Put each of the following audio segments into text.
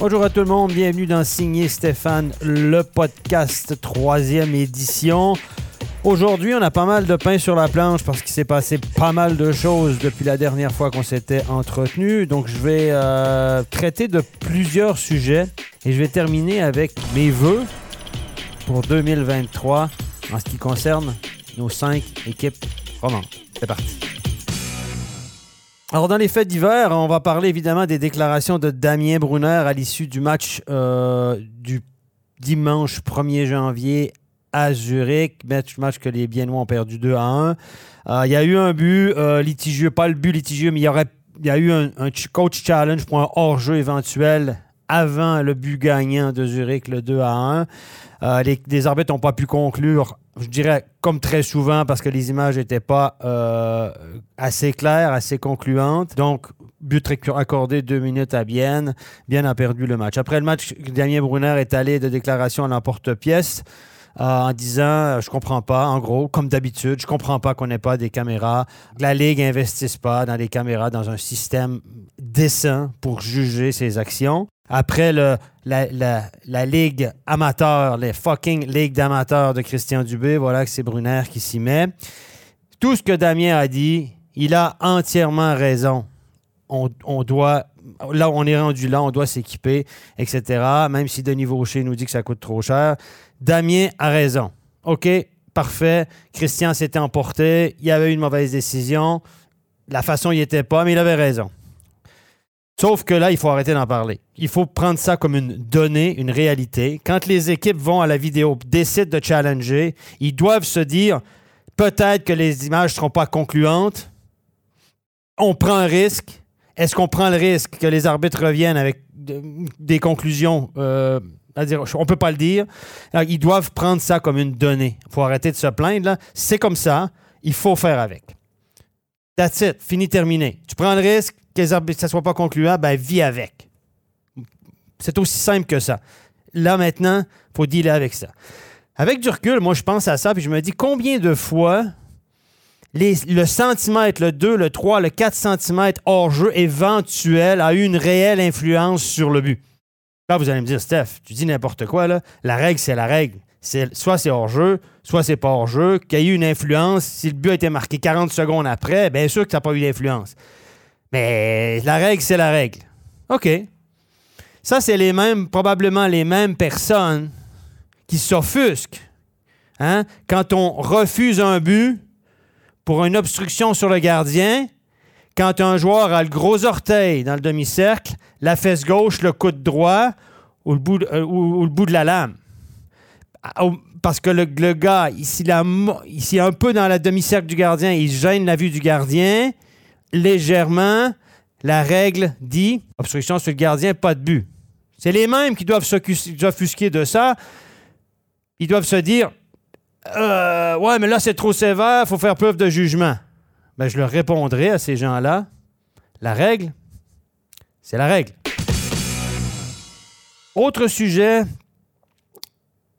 Bonjour à tout le monde, bienvenue dans Signé Stéphane, le podcast troisième édition. Aujourd'hui, on a pas mal de pain sur la planche parce qu'il s'est passé pas mal de choses depuis la dernière fois qu'on s'était entretenu. Donc, je vais euh, traiter de plusieurs sujets et je vais terminer avec mes vœux pour 2023 en ce qui concerne nos cinq équipes romandes. C'est parti. Alors, dans les fêtes d'hiver, on va parler évidemment des déclarations de Damien Brunner à l'issue du match euh, du dimanche 1er janvier à Zurich, match, que les Biennois ont perdu 2 à 1. Euh, il y a eu un but euh, litigieux, pas le but litigieux, mais il y, a eu un, coach challenge pour un hors-jeu éventuel avant le but gagnant de Zurich, le 2 à 1. Euh, les, les, arbitres n'ont pas pu conclure, je dirais, comme très souvent, parce que les images n'étaient pas euh, assez claires, assez concluantes. Donc, but accordé deux minutes à Bienne. Bienne a perdu le match. Après le match, Damien Brunner est allé de déclaration à l'emporte-pièce. Euh, en disant je comprends pas, en gros, comme d'habitude, je comprends pas qu'on n'ait pas des caméras, la Ligue n'investisse pas dans des caméras, dans un système décent pour juger ses actions. Après le, la, la, la, Ligue amateur, les fucking Ligue d'amateurs de Christian Dubé, voilà que c'est Brunner qui s'y met. Tout ce que Damien a dit, il a entièrement raison. On, on doit là, on est rendu là, on doit s'équiper, etc. Même si Denis Vaucher nous dit que ça coûte trop cher. Damien a raison. OK, parfait. Christian s'était emporté. Il y avait eu une mauvaise décision. La façon, il était pas, mais il avait raison. Sauf que là, il faut arrêter d'en parler. Il faut prendre ça comme une donnée, une réalité. Quand les équipes vont à la vidéo, décident de challenger, ils doivent se dire peut-être que les images ne seront pas concluantes. On prend un risque. Est-ce qu'on prend le risque que les arbitres reviennent avec des conclusions euh, à dire, on peut pas le dire. Ils doivent prendre ça comme une donnée. Il faut arrêter de se plaindre. C'est comme ça. Il faut faire avec. That's it. Fini, terminé. Tu prends le risque que ça soit pas concluant, ben vis avec. C'est aussi simple que ça. Là, maintenant, il faut dealer avec ça. Avec du recul, moi, je pense à ça, puis je me dis combien de fois les, le centimètre, le 2, le 3, le 4 cm hors jeu éventuel a eu une réelle influence sur le but. Là, vous allez me dire, Steph, tu dis n'importe quoi, là. La règle, c'est la règle. Soit c'est hors-jeu, soit c'est pas hors-jeu. Qu'il y ait eu une influence, si le but a été marqué 40 secondes après, bien sûr que ça n'a pas eu d'influence. Mais la règle, c'est la règle. OK. Ça, c'est les mêmes, probablement les mêmes personnes qui s'offusquent. Hein? Quand on refuse un but pour une obstruction sur le gardien, quand un joueur a le gros orteil dans le demi-cercle, la fesse gauche, le coude droit ou le bout de, euh, ou, ou le bout de la lame. Parce que le, le gars, ici, ici, un peu dans la demi-cercle du gardien, il gêne la vue du gardien légèrement. La règle dit obstruction sur le gardien, pas de but. C'est les mêmes qui doivent s'offusquer de ça. Ils doivent se dire euh, Ouais, mais là, c'est trop sévère, il faut faire preuve de jugement. Ben, je leur répondrai à ces gens-là la règle, c'est la règle. Autre sujet,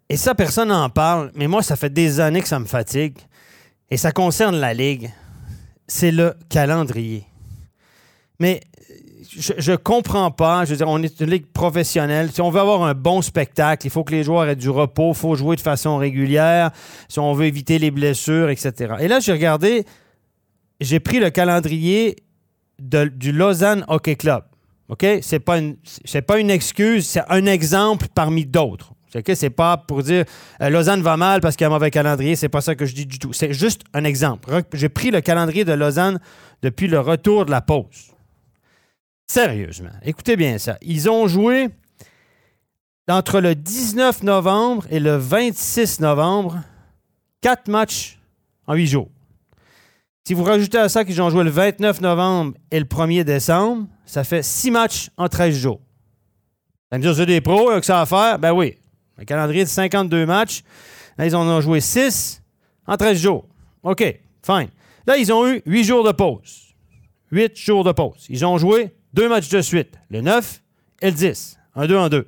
et ça, personne n'en parle, mais moi, ça fait des années que ça me fatigue, et ça concerne la Ligue, c'est le calendrier. Mais je ne comprends pas. Je veux dire, on est une ligue professionnelle. Si on veut avoir un bon spectacle, il faut que les joueurs aient du repos, il faut jouer de façon régulière, si on veut éviter les blessures, etc. Et là, j'ai regardé, j'ai pris le calendrier du Lausanne Hockey Club. OK? C'est pas une, c'est pas une excuse, c'est un exemple parmi d'autres. C'est c'est pas pour dire euh, Lausanne va mal parce qu'il y a un mauvais calendrier, c'est pas ça que je dis du tout. C'est juste un exemple. J'ai pris le calendrier de Lausanne depuis le retour de la pause. Sérieusement, écoutez bien ça. Ils ont joué entre le 19 novembre et le 26 novembre, quatre matchs en huit jours. Si vous rajoutez à ça qu'ils ont joué le 29 novembre et le 1er décembre, ça fait six matchs en 13 jours. Ça me dire c'est des pros, que ça à faire? Ben oui. Un calendrier de 52 matchs. Là, ils en ont joué 6 en 13 jours. OK, fine. Là, ils ont eu 8 jours de pause. 8 jours de pause. Ils ont joué deux matchs de suite, le 9 et le 10. Un 2 en 2.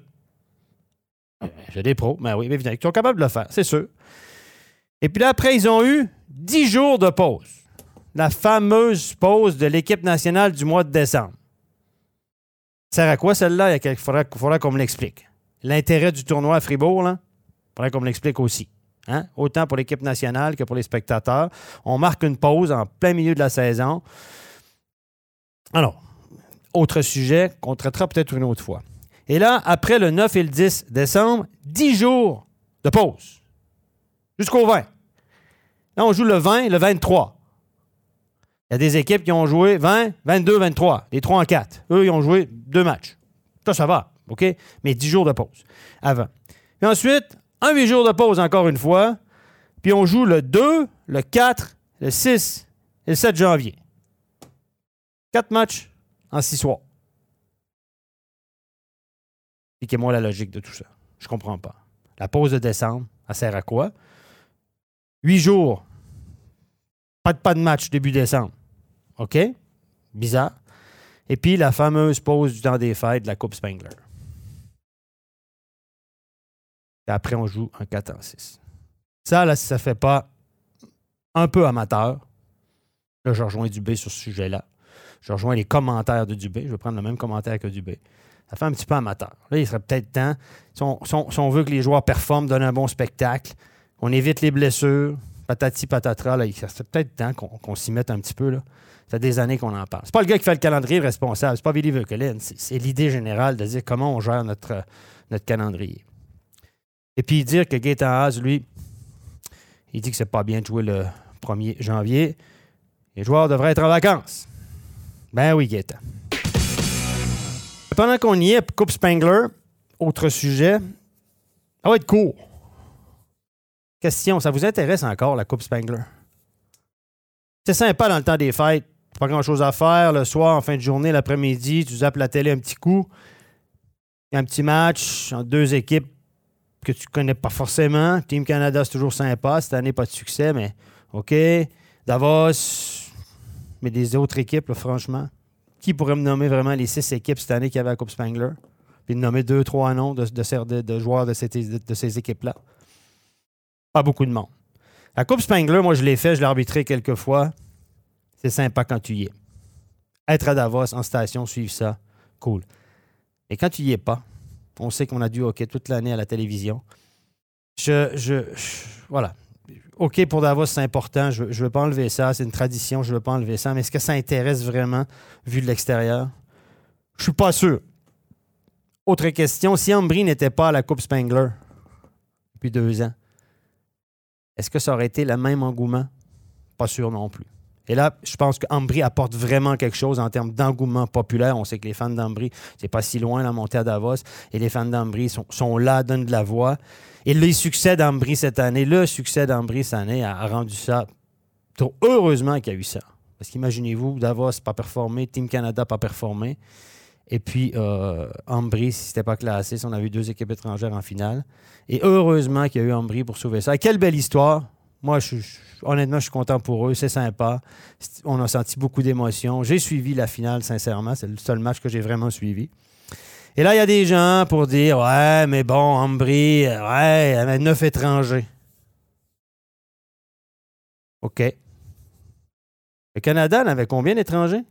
J'ai des pros, mais oui, mais ils sont capables de le faire, c'est sûr. Et puis là, après, ils ont eu 10 jours de pause la fameuse pause de l'équipe nationale du mois de décembre. Ça sert à quoi celle-là? Il faudra, faudra qu'on me l'explique. L'intérêt du tournoi à Fribourg, là, faudrait qu'on me l'explique aussi. Hein? Autant pour l'équipe nationale que pour les spectateurs. On marque une pause en plein milieu de la saison. Alors, autre sujet qu'on traitera peut-être une autre fois. Et là, après le 9 et le 10 décembre, 10 jours de pause. Jusqu'au 20. Là, on joue le 20 et le 23. Il y a des équipes qui ont joué 20, 22, 23, les 3 en 4. Eux, ils ont joué deux matchs. Ça, ça va, OK? Mais 10 jours de pause avant. Et ensuite, un 8 jours de pause encore une fois. Puis on joue le 2, le 4, le 6 et le 7 janvier. Quatre matchs en six soirs. Expliquez-moi la logique de tout ça. Je comprends pas. La pause de décembre, ça sert à quoi? Huit jours. Pas de, pas de match début décembre. OK? Bizarre. Et puis la fameuse pause du temps des fêtes de la Coupe Spengler. Et après, on joue un 4 en 6. Ça, là, si ça ne fait pas un peu amateur, là, je rejoins Dubé sur ce sujet-là. Je rejoins les commentaires de Dubé. Je vais prendre le même commentaire que Dubé. Ça fait un petit peu amateur. Là, il serait peut-être temps, si on, veut que les joueurs performent, donnent un bon spectacle, on évite les blessures, patati patatra, là, il serait peut-être temps qu'on s'y mette un petit peu. Là. Ça fait des années qu'on en parle. C'est pas le gars qui fait le calendrier responsable, c'est pas Billy Verkelen, c'est l'idée générale de dire comment on gère notre calendrier. Et puis dire que Gaëtan Haas, lui, il dit que c'est pas bien de jouer le 1er janvier. Les joueurs devraient être en vacances. Ben oui, Gaëtan. Pendant qu'on y est, Coupe Spangler, autre sujet. Ça va être court. Question, ça vous intéresse encore, la Coupe Spangler? C'est sympa dans le temps des fêtes. Pas grand-chose à faire. Le soir, en fin de journée, l'après-midi, tu zappes la télé un petit coup. Un petit match entre deux équipes que tu connais pas forcément. Team Canada, c'est toujours sympa. Cette année, pas de succès, mais OK. Davos, mais des autres équipes, franchement. Qui pourrait me nommer vraiment les six équipes cette année qui avaient la Coupe Spangler? Puis de nommer deux, trois noms de, de, joueurs de, ces équipes-là. Pas beaucoup de monde. La Coupe Spangler, moi, je l'ai fait, je l'ai arbitré quelques fois. C'est sympa quand tu y es. Être à Davos, en station, suivre ça, cool. Et quand tu y es pas, on sait qu'on a du hockey toute l'année à la télévision. Je, je, voilà. OK pour Davos, c'est important. Je ne veux pas enlever ça. C'est une tradition. Je ne veux pas enlever ça. Mais est-ce que ça intéresse vraiment, vu de l'extérieur? Je suis pas sûr. Autre question. Si Ambry n'était pas à la Coupe Spangler depuis deux ans, est-ce que ça aurait été le même engouement? Pas sûr non plus. Et là, je pense qu'Ambry apporte vraiment quelque chose en termes d'engouement populaire. On sait que les fans d'Ambry, c'est pas si loin la montée à Davos. Et les fans d'Ambry sont, là, donnent de la voix. Et le succès d'Ambry cette année, le succès d'Ambry cette année a, rendu ça. Heureusement qu'il y a eu ça. Parce qu'imaginez-vous, Davos pas performé, Team Canada pas performé. Et puis, euh, Ambry, si c'était pas classé, on avait eu deux équipes étrangères en finale. Et heureusement qu'il y a eu Ambry pour sauver ça. quelle belle histoire! Moi, honnêtement, je suis content pour eux. C'est sympa. On a senti beaucoup d'émotions. J'ai suivi la finale, sincèrement. C'est le seul match que j'ai vraiment suivi. Et là, il y a des gens pour dire Ouais, mais bon, Ambry, ouais, neuf étrangers. OK. Le Canada en avait combien d'étrangers?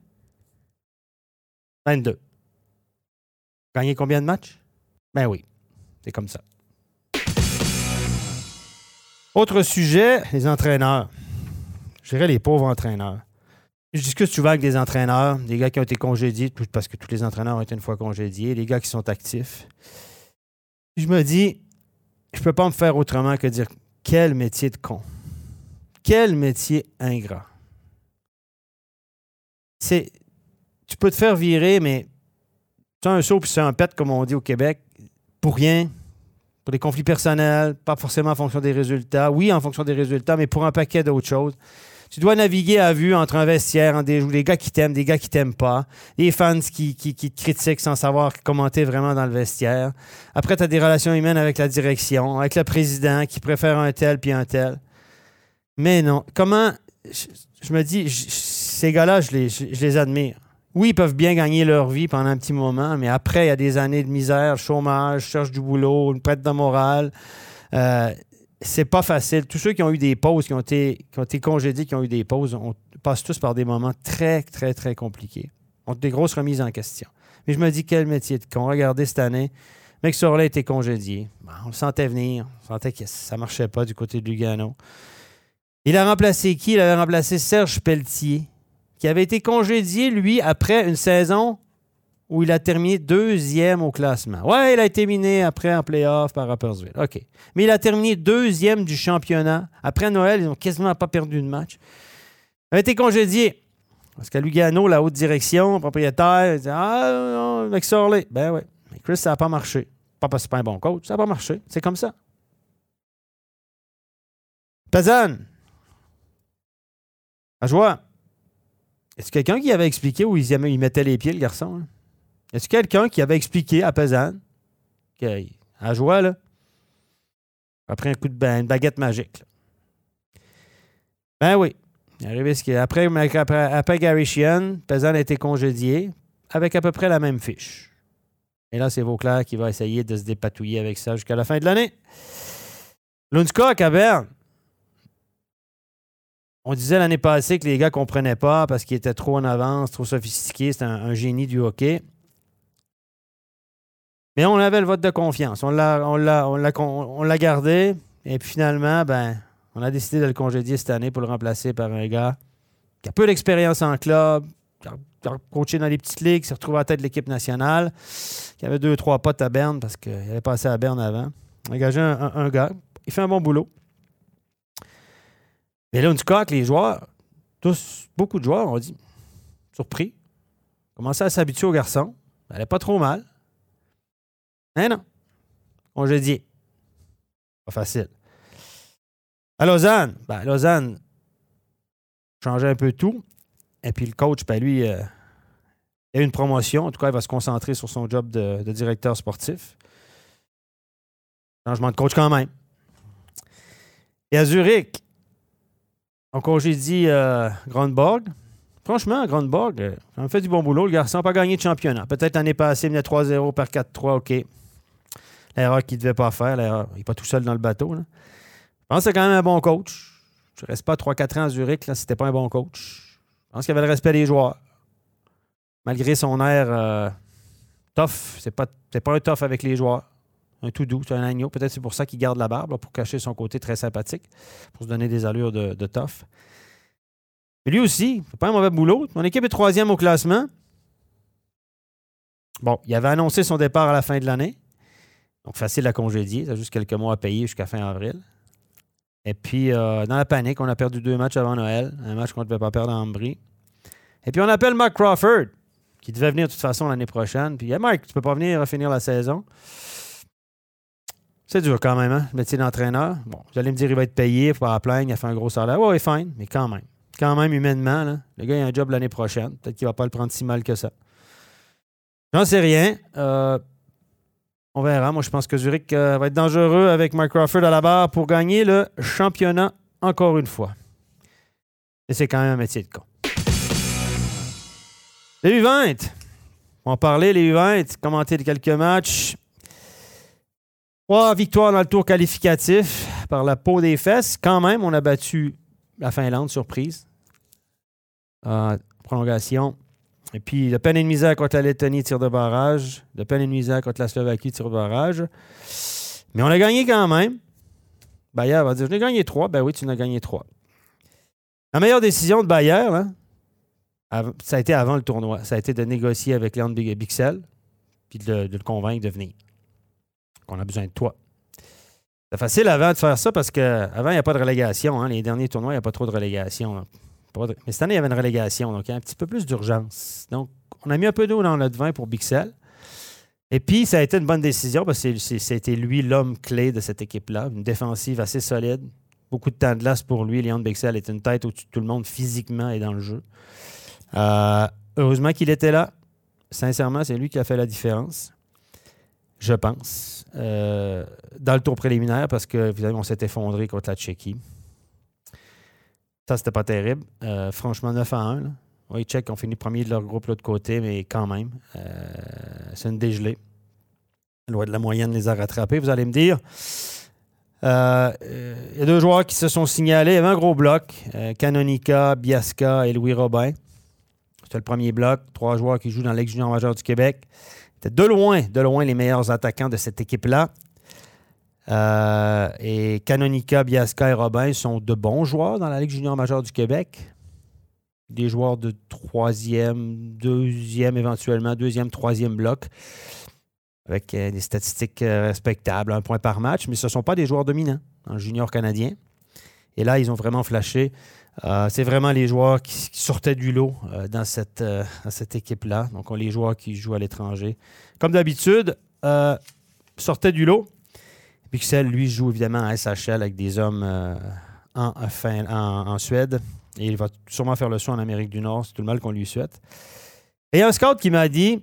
22. Gagné combien de matchs? Ben oui, c'est comme ça. Autre sujet, les entraîneurs. Je dirais les pauvres entraîneurs. Je discute souvent avec des entraîneurs, des gars qui ont été congédiés, parce que tous les entraîneurs ont été une fois congédiés, les gars qui sont actifs. Je me dis, je ne peux pas me faire autrement que dire quel métier de con. Quel métier ingrat. C'est, tu peux te faire virer, mais tu as un saut puis c'est un pet, comme on dit au Québec, pour rien, pour des conflits personnels, pas forcément en fonction des résultats. Oui, en fonction des résultats, mais pour un paquet d'autres choses. Tu dois naviguer à vue entre un vestiaire, entre des, gars qui t'aiment, des gars qui t'aiment pas, des fans qui, te critiquent sans savoir commenter vraiment dans le vestiaire. Après, tu as des relations humaines avec la direction, avec le président qui préfère un tel puis un tel. Mais non. Comment. Je, me dis, ces gars-là, je les admire oui, ils peuvent bien gagner leur vie pendant un petit moment, mais après, il y a des années de misère, chômage, cherche du boulot, une prête de morale. Euh, c'est pas facile. Tous ceux qui ont eu des pauses, qui ont été, qui ont été congédiés, qui ont eu des pauses, on passe tous par des moments très, très, très compliqués. On a des grosses remises en question. Mais je me dis, quel métier de con. Regardez cette année. Mec Sorlet a été congédié. on le sentait venir. On sentait que ça marchait pas du côté de Lugano. Il a remplacé qui? Il avait remplacé Serge Pelletier, qui avait été congédié, lui, après une saison où il a terminé deuxième au classement. Ouais, il a été miné après en playoff par Rappersville. OK. Mais il a terminé deuxième du championnat. Après Noël, ils n'ont quasiment pas perdu de match. Il a été congédié. Parce qu'à Lugano, la haute direction, propriétaire, il dit Ah, non, mec Sorley. Ben oui. Mais Chris, ça n'a pas marché. Pas parce que c'est pas un bon coach. Ça n'a pas marché. C'est comme ça. Pazan. À joie. Est-ce quelqu'un qui avait expliqué où il, mettait les pieds, le garçon? Hein? Est-ce quelqu'un qui avait expliqué à Pazan, à joie, là, après un coup de une baguette magique? Ben oui. Après, après, après Gary a été congédié avec à peu près la même fiche. Et là, c'est Vauclair qui va essayer de se dépatouiller avec ça jusqu'à la fin de l'année. Lundskog à Berne. On disait l'année passée que les gars ne comprenaient pas parce qu'il était trop en avance, trop sophistiqué. C'était un, génie du hockey. Mais on avait le vote de confiance. On l'a, gardé. Et puis finalement, ben, on a décidé de le congédier cette année pour le remplacer par un gars qui a peu d'expérience en club, qui a, coaché dans les petites ligues, qui s'est retrouvé à tête de l'équipe nationale, qui avait deux, trois potes à Berne parce qu'il avait passé à Berne avant. On a engagé un, gars. Il fait un bon boulot. Mais là, on que les joueurs, tous, beaucoup de joueurs, ont dit, surpris, commençaient à s'habituer au garçon. Ça n'allait pas trop mal. Mais non. Congédié. Pas facile. À Lausanne, ben, Lausanne changeait un peu tout. Et puis le coach, ben, lui, euh, il a eu une promotion. En tout cas, il va se concentrer sur son job de, directeur sportif. Changement de coach quand même. Et à Zurich, on congédie euh, Grandborg. Franchement, Grandborg, euh, a fait du bon boulot. Le garçon n'a pas gagné de championnat. Peut-être l'année passée, il menait 3-0 par 4-3, OK. L'erreur qu'il ne devait pas faire. Il n'est pas tout seul dans le bateau. Je pense que c'est quand même un bon coach. Je ne reste pas 3-4 ans à Zurich là, c'était pas un bon coach. Je pense qu'il avait le respect des joueurs. Malgré son air euh, tough, c'est pas, pas un tough avec les joueurs. Tout doux, c'est un agneau. Peut-être c'est pour ça qu'il garde la barbe, pour cacher son côté très sympathique, pour se donner des allures de, de tough. Lui aussi, c'est pas un mauvais boulot. Mon équipe est troisième au classement. Bon, il avait annoncé son départ à la fin de l'année. Donc, facile à congédier. Il a juste quelques mois à payer jusqu'à fin avril. Et puis, euh, dans la panique, on a perdu deux matchs avant Noël. Un match qu'on ne devait pas perdre à Ambry. Et puis, on appelle Mark Crawford, qui devait venir de toute façon l'année prochaine. Puis, Mark, tu peux pas venir finir la saison. C'est dur quand même, hein, le métier d'entraîneur. Bon, vous allez me dire, il va être payé, il faut pas la plaindre, il a fait un gros salaire. Ouais, fine, mais quand même. Quand même, humainement, là, le gars, il a un job l'année prochaine. Peut-être qu'il va pas le prendre si mal que ça. J'en sais rien. Euh, on verra. Moi, je pense que Zurich euh, va être dangereux avec Mike Crawford à la barre pour gagner le championnat encore une fois. Et c'est quand même un métier de con. Les U20. On va parler, les U20, commenter quelques matchs. Trois victoires dans le tour qualificatif par la peau des fesses. Quand même, on a battu la Finlande, surprise. Euh, prolongation. Et puis, de peine et de misère contre la Lettonie, tir de barrage. De peine et de misère contre la Slovaquie, tir de barrage. Mais on a gagné quand même. Bayer va dire Je n'ai gagné trois. Ben oui, tu n'as gagné trois. La meilleure décision de Bayer, ça a été avant le tournoi. Ça a été de négocier avec Léon Bixel puis de, le convaincre de venir. Qu'on a besoin de toi. C'est facile avant de faire ça parce qu'avant, il n'y a pas de relégation. Hein. Les derniers tournois, il n'y a pas trop de relégation. Mais cette année, il y avait une relégation, donc il y a un petit peu plus d'urgence. Donc, on a mis un peu d'eau dans notre vin pour Bixel. Et puis, ça a été une bonne décision parce que c'était lui l'homme clé de cette équipe-là. Une défensive assez solide. Beaucoup de temps de glace pour lui. Léon Bixel est une tête au-dessus de tout le monde physiquement et dans le jeu. Euh, heureusement qu'il était là. Sincèrement, c'est lui qui a fait la différence. Je pense. Euh, dans le tour préliminaire parce que, on s'est effondré contre la Tchéquie. Ça, c'était pas terrible. Euh, franchement, 9 à 1. Oui, Tchèques ont fini premier de leur groupe l'autre côté, mais quand même, euh, c'est une dégelée. Loin de la moyenne les a rattrapés, vous allez me dire. Il y a deux joueurs qui se sont signalés. Il y avait un gros bloc. Canonica, Biasca et Louis Robin. C'est le premier bloc. Trois joueurs qui jouent dans l'ex junior majeur du Québec. De loin, de loin les meilleurs attaquants de cette équipe-là. Euh, et Canonica, Biasca et Robin sont de bons joueurs dans la Ligue junior majeure du Québec. Des joueurs de troisième, deuxième éventuellement, deuxième, troisième bloc, avec euh, des statistiques euh, respectables, un point par match, mais ce ne sont pas des joueurs dominants le junior canadien. Et là, ils ont vraiment flashé. c'est vraiment les joueurs qui, sortaient du lot dans cette, dans cette équipe-là. Donc, les joueurs qui jouent à l'étranger. Comme d'habitude, sortaient du lot. Pixel, lui, joue évidemment à SHL avec des hommes euh, en, Suède. Et il va sûrement faire le saut en Amérique du Nord. C'est tout le mal qu'on lui souhaite. Et il y a un scout qui m'a dit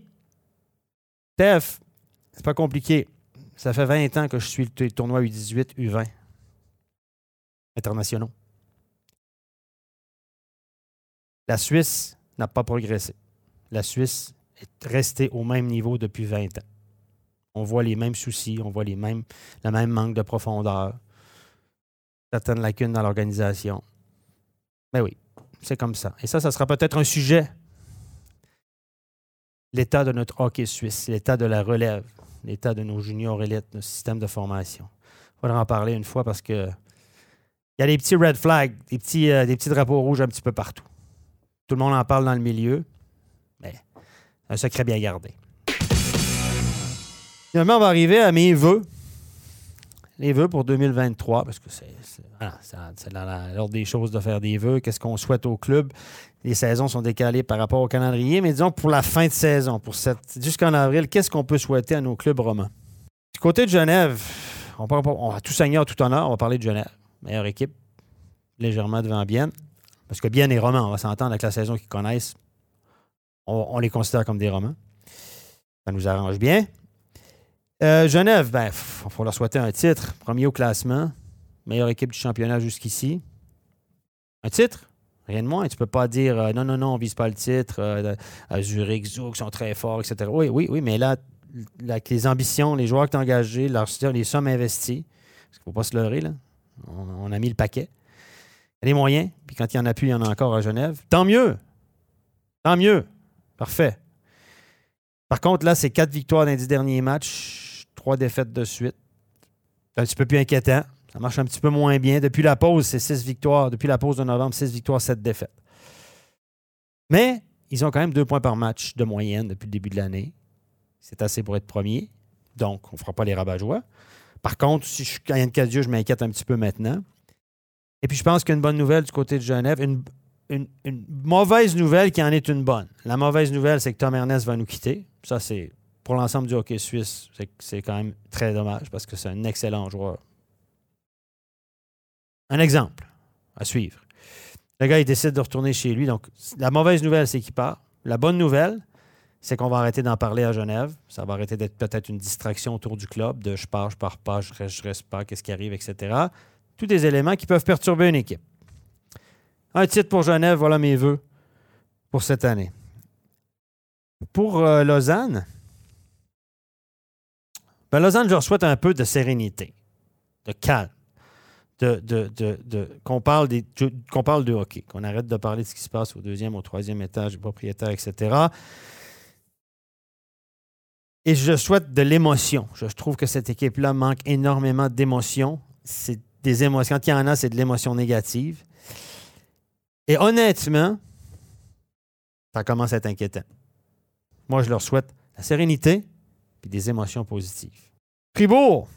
Tef, c'est pas compliqué. Ça fait 20 ans que je suis le tournoi U18, U20 internationaux. La Suisse n'a pas progressé. La Suisse est restée au même niveau depuis 20 ans. On voit les mêmes soucis, on voit les mêmes, le même manque de profondeur, certaines lacunes dans l'organisation. Mais ben oui, c'est comme ça. Et ça, ça sera peut-être un sujet. L'état de notre hockey suisse, l'état de la relève, l'état de nos juniors élites, notre système de formation. Il faudra en parler une fois parce que il y a des petits red flags, des petits, euh, des petits drapeaux rouges un petit peu partout. Tout le monde en parle dans le milieu, mais un secret bien gardé. Finalement, on va arriver à mes vœux. Les vœux pour 2023, parce que c'est dans l'ordre des choses de faire des vœux. Qu'est-ce qu'on souhaite au club? Les saisons sont décalées par rapport au calendrier, mais disons pour la fin de saison, pour cette jusqu'en avril, qu'est-ce qu'on peut souhaiter à nos clubs romains? Du côté de Genève, on, a tout seigneur, tout honneur, on va parler de Genève. Meilleure équipe, légèrement devant Bienne. Parce que Bienne est roman, on va s'entendre avec la saison qu'ils connaissent. On, les considère comme des romans. Ça nous arrange bien. Euh, Genève, ben, il faut leur souhaiter un titre. Premier au classement. Meilleure équipe du championnat jusqu'ici. Un titre? Rien de moins. Tu ne peux pas dire euh, non, non, non, on ne vise pas le titre. Euh, Zurich, sont très forts, etc. Oui, oui, oui, mais là, avec les ambitions, les joueurs que tu as engagés, les sommes investies, parce qu'il ne faut pas se leurrer, là. On, a mis le paquet. Il moyens, puis quand il y en a plus, il y en a encore à Genève. Tant mieux. Tant mieux. Parfait. Par contre, là, c'est quatre victoires dans les dix derniers matchs trois défaites de suite. C'est un petit peu plus inquiétant. Ça marche un petit peu moins bien. Depuis la pause, c'est six victoires. Depuis la pause de novembre, six victoires, sept défaites. Mais ils ont quand même deux points par match de moyenne depuis le début de l'année. C'est assez pour être premier. Donc, on ne fera pas les rabat -joie. Par contre, si je suis de Cadieux, je m'inquiète un petit peu maintenant. Et puis, je pense qu'une bonne nouvelle du côté de Genève, une, une, mauvaise nouvelle qui en est une bonne. La mauvaise nouvelle, c'est que Tom Ernest va nous quitter. Ça, c'est pour l'ensemble du hockey suisse, c'est quand même très dommage parce que c'est un excellent joueur. Un exemple à suivre. Le gars, il décide de retourner chez lui. Donc, la mauvaise nouvelle, c'est qu'il part. La bonne nouvelle, c'est qu'on va arrêter d'en parler à Genève. Ça va arrêter d'être peut-être une distraction autour du club, de je pars, je pars pas, je reste, je reste pas, qu'est-ce qui arrive, etc. Tous des éléments qui peuvent perturber une équipe. Un titre pour Genève, voilà mes voeux pour cette année. Pour euh, Lausanne, ben, Lausanne, je leur souhaite un peu de sérénité, de calme, de, de, qu'on, parle parle de hockey, qu'on arrête de parler de ce qui se passe au deuxième, au troisième étage du propriétaire, etc. Et je souhaite de l'émotion. Je trouve que cette équipe-là manque énormément d'émotion. C'est des émotions. Quand il y en a, c'est de l'émotion négative. Et honnêtement, ça commence à être inquiétant. Moi, je leur souhaite la sérénité, puis des émotions positives. Fribourg.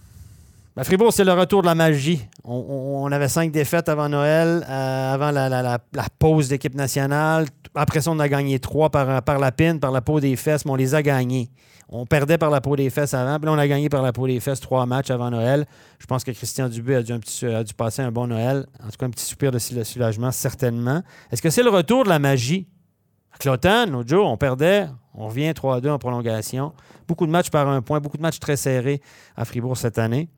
Ben, Fribourg, c'est le retour de la magie. On, avait cinq défaites avant Noël, euh, avant la, pause d'équipe nationale. Après ça, on a gagné trois par, la pine, par la peau des fesses, mais on les a gagnés. On perdait par la peau des fesses avant, puis là, on a gagné par la peau des fesses trois matchs avant Noël. Je pense que Christian Dubé a dû, passer un bon Noël. En tout cas, un petit soupir de soulagement, certainement. Est-ce que c'est le retour de la magie? À l'automne, l'autre jour, on perdait, on revient 3-2 en prolongation. Beaucoup de matchs par un point, beaucoup de matchs très serrés à Fribourg cette année.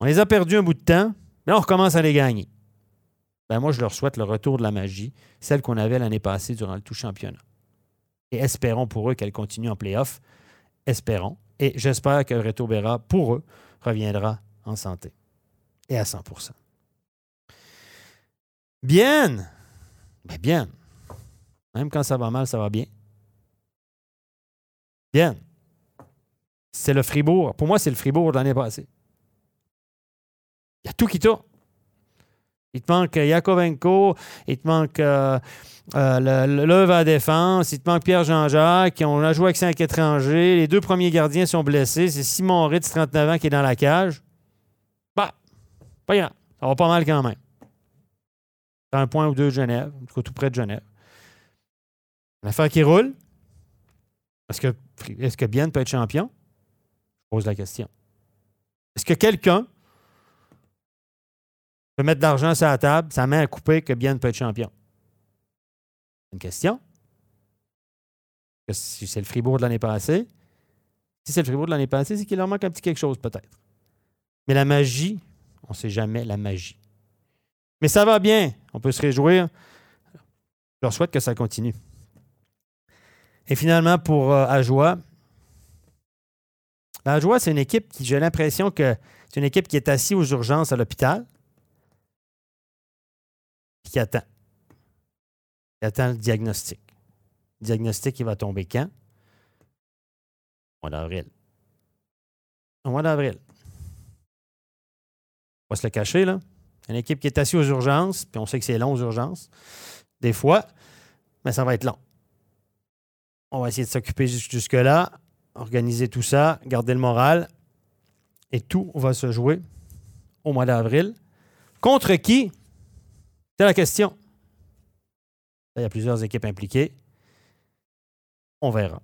On les a perdus un bout de temps, mais on recommence à les gagner. Ben moi, je leur souhaite le retour de la magie, celle qu'on avait l'année passée durant le tout championnat. Et espérons pour eux qu'elle continue en playoff. Espérons. Et j'espère que Reto Berra, pour eux, reviendra en santé et à 100% Bien. Ben bien. Même quand ça va mal, ça va bien. Bien. C'est le Fribourg. Pour moi, c'est le Fribourg de l'année passée. A tout qui tourne. Il te manque Yakovenko, il te manque euh, euh, à défense, il te manque Pierre Jean-Jacques, qui ont joué avec cinq étrangers. Les deux premiers gardiens sont blessés. C'est Simon Ritz, 39 ans, qui est dans la cage. Bah, pas grave. Ça va pas mal quand même. un point ou deux de Genève, en tout cas tout près de Genève. L'affaire qui roule. Est-ce que, est que Bien peut être champion? Je pose la question. Est-ce que quelqu'un peut mettre de l'argent sur la table, sa main à couper, que Bien peut être champion? Une question? Si c'est le Fribourg de l'année passée, si c'est le Fribourg de l'année passée, c'est qu'il leur manque un petit quelque chose peut-être. Mais la magie, on ne sait jamais la magie. Mais ça va bien, on peut se réjouir. Je leur souhaite que ça continue. Et finalement, pour euh, Ajoie, Ajoie, c'est une équipe qui, j'ai l'impression que c'est une équipe qui est assise aux urgences à l'hôpital qui attend? Qui attend le diagnostic. Le diagnostic, il va tomber quand? Au mois d'avril. Au mois d'avril. On va se le cacher, là. Une équipe qui est assise aux urgences, puis on sait que c'est long aux urgences, des fois, mais ça va être long. On va essayer de s'occuper jusque-là, organiser tout ça, garder le moral. Et tout va se jouer au mois d'avril. Contre qui? C'est la question. il y a plusieurs équipes impliquées. On verra.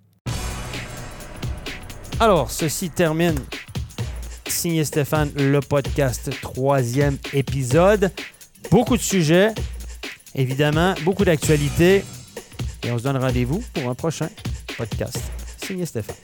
Alors, ceci termine Signé Stéphane, le podcast, troisième épisode. Beaucoup de sujets, évidemment, beaucoup d'actualités. Et on se donne rendez-vous pour un prochain podcast. Signé Stéphane.